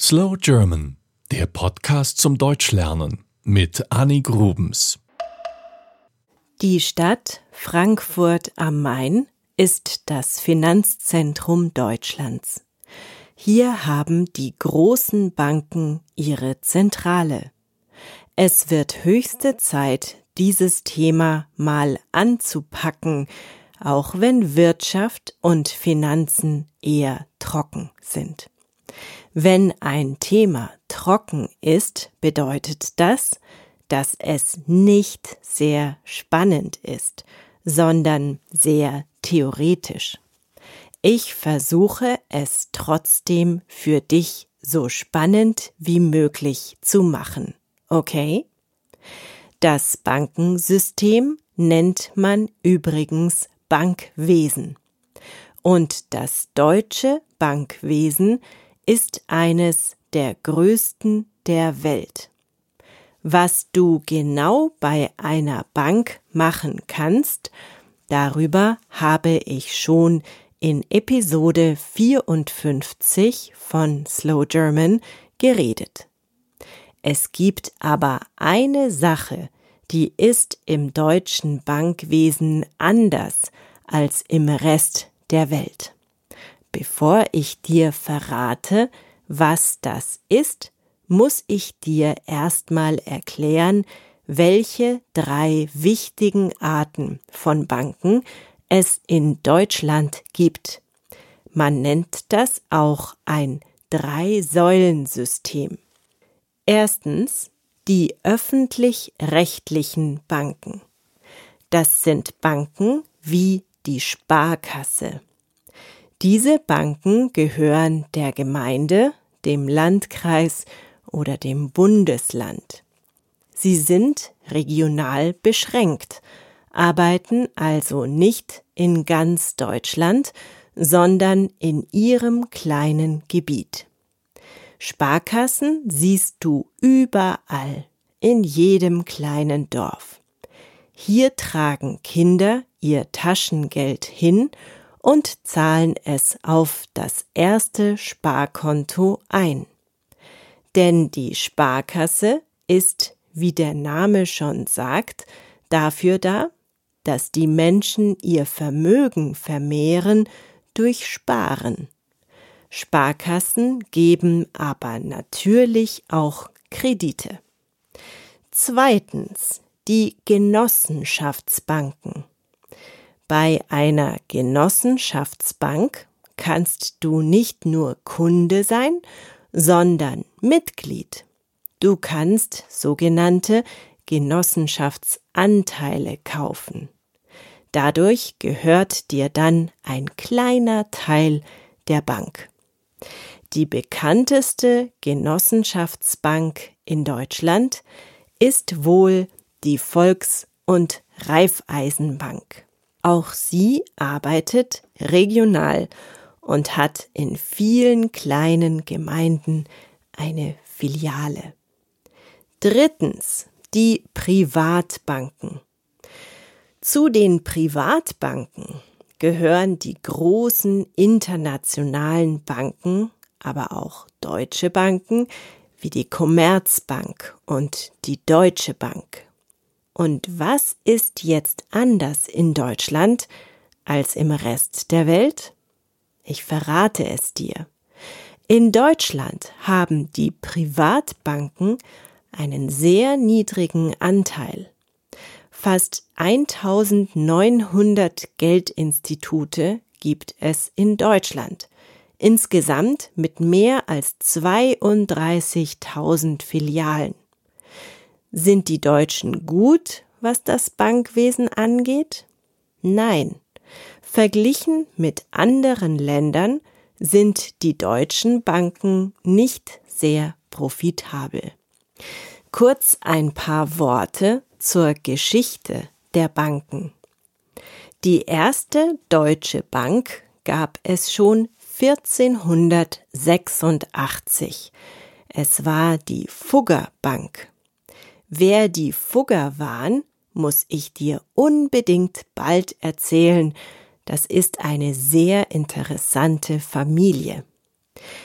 Slow German, der Podcast zum Deutschlernen mit Annie Grubens. Die Stadt Frankfurt am Main ist das Finanzzentrum Deutschlands. Hier haben die großen Banken ihre Zentrale. Es wird höchste Zeit, dieses Thema mal anzupacken, auch wenn Wirtschaft und Finanzen eher trocken sind. Wenn ein Thema trocken ist, bedeutet das, dass es nicht sehr spannend ist, sondern sehr theoretisch. Ich versuche es trotzdem für dich so spannend wie möglich zu machen. Okay? Das Bankensystem nennt man übrigens Bankwesen. Und das deutsche Bankwesen ist eines der größten der Welt. Was du genau bei einer Bank machen kannst, darüber habe ich schon in Episode 54 von Slow German geredet. Es gibt aber eine Sache, die ist im deutschen Bankwesen anders als im Rest der Welt. Bevor ich dir verrate, was das ist, muss ich dir erstmal erklären, welche drei wichtigen Arten von Banken es in Deutschland gibt. Man nennt das auch ein Drei-Säulen-System. Erstens die öffentlich-rechtlichen Banken. Das sind Banken wie die Sparkasse, diese Banken gehören der Gemeinde, dem Landkreis oder dem Bundesland. Sie sind regional beschränkt, arbeiten also nicht in ganz Deutschland, sondern in ihrem kleinen Gebiet. Sparkassen siehst du überall, in jedem kleinen Dorf. Hier tragen Kinder ihr Taschengeld hin und zahlen es auf das erste Sparkonto ein. Denn die Sparkasse ist, wie der Name schon sagt, dafür da, dass die Menschen ihr Vermögen vermehren durch Sparen. Sparkassen geben aber natürlich auch Kredite. Zweitens die Genossenschaftsbanken. Bei einer Genossenschaftsbank kannst du nicht nur Kunde sein, sondern Mitglied. Du kannst sogenannte Genossenschaftsanteile kaufen. Dadurch gehört dir dann ein kleiner Teil der Bank. Die bekannteste Genossenschaftsbank in Deutschland ist wohl die Volks- und Raiffeisenbank. Auch sie arbeitet regional und hat in vielen kleinen Gemeinden eine Filiale. Drittens die Privatbanken. Zu den Privatbanken gehören die großen internationalen Banken, aber auch deutsche Banken wie die Commerzbank und die Deutsche Bank. Und was ist jetzt anders in Deutschland als im Rest der Welt? Ich verrate es dir. In Deutschland haben die Privatbanken einen sehr niedrigen Anteil. Fast 1900 Geldinstitute gibt es in Deutschland, insgesamt mit mehr als 32.000 Filialen. Sind die Deutschen gut, was das Bankwesen angeht? Nein. Verglichen mit anderen Ländern sind die deutschen Banken nicht sehr profitabel. Kurz ein paar Worte zur Geschichte der Banken. Die erste deutsche Bank gab es schon 1486. Es war die Fugger Bank. Wer die Fugger waren, muss ich dir unbedingt bald erzählen. Das ist eine sehr interessante Familie.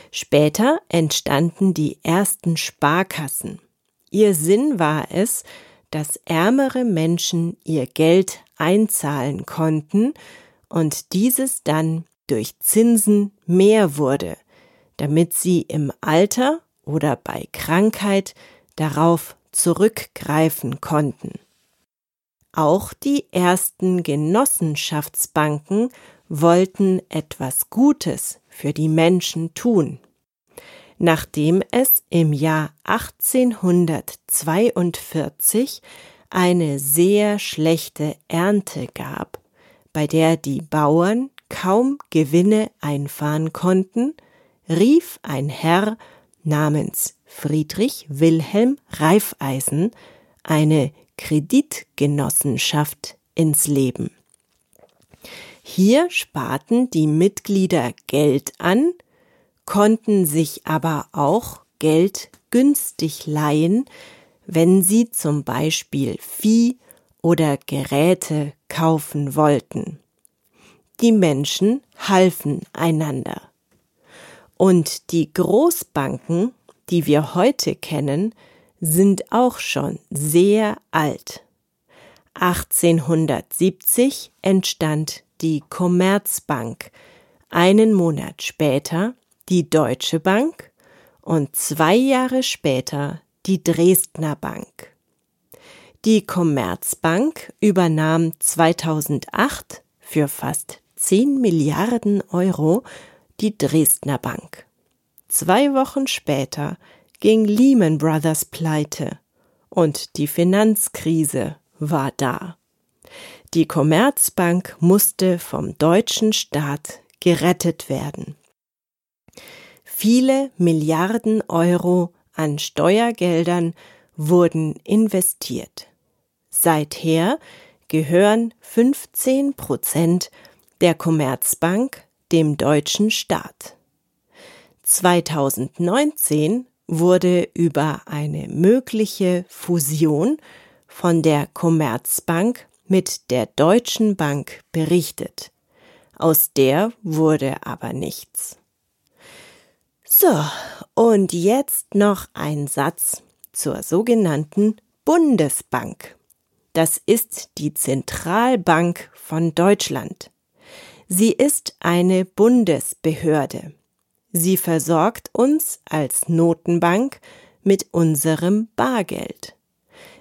Später entstanden die ersten Sparkassen. Ihr Sinn war es, dass ärmere Menschen ihr Geld einzahlen konnten und dieses dann durch Zinsen mehr wurde, damit sie im Alter oder bei Krankheit darauf zurückgreifen konnten. Auch die ersten Genossenschaftsbanken wollten etwas Gutes für die Menschen tun. Nachdem es im Jahr 1842 eine sehr schlechte Ernte gab, bei der die Bauern kaum Gewinne einfahren konnten, rief ein Herr namens Friedrich Wilhelm Reifeisen eine Kreditgenossenschaft ins Leben. Hier sparten die Mitglieder Geld an, konnten sich aber auch Geld günstig leihen, wenn sie zum Beispiel Vieh oder Geräte kaufen wollten. Die Menschen halfen einander. Und die Großbanken, die wir heute kennen, sind auch schon sehr alt. 1870 entstand die Commerzbank, einen Monat später die Deutsche Bank und zwei Jahre später die Dresdner Bank. Die Commerzbank übernahm 2008 für fast 10 Milliarden Euro die Dresdner Bank. Zwei Wochen später ging Lehman Brothers pleite und die Finanzkrise war da. Die Commerzbank musste vom deutschen Staat gerettet werden. Viele Milliarden Euro an Steuergeldern wurden investiert. Seither gehören 15 Prozent der Commerzbank dem deutschen Staat. 2019 wurde über eine mögliche Fusion von der Commerzbank mit der Deutschen Bank berichtet. Aus der wurde aber nichts. So, und jetzt noch ein Satz zur sogenannten Bundesbank. Das ist die Zentralbank von Deutschland. Sie ist eine Bundesbehörde. Sie versorgt uns als Notenbank mit unserem Bargeld.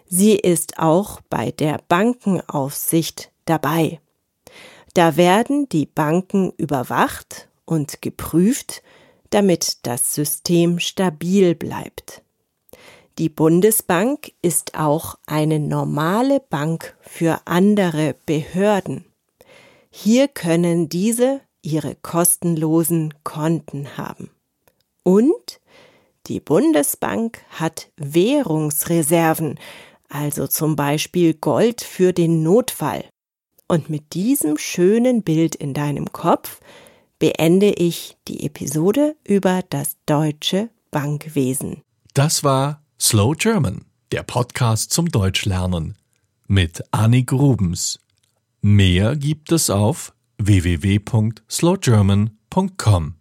Sie ist auch bei der Bankenaufsicht dabei. Da werden die Banken überwacht und geprüft, damit das System stabil bleibt. Die Bundesbank ist auch eine normale Bank für andere Behörden. Hier können diese ihre kostenlosen Konten haben. Und die Bundesbank hat Währungsreserven, also zum Beispiel Gold für den Notfall. Und mit diesem schönen Bild in deinem Kopf beende ich die Episode über das deutsche Bankwesen. Das war Slow German, der Podcast zum Deutschlernen mit Annie Grubens. Mehr gibt es auf www.slowgerman.com.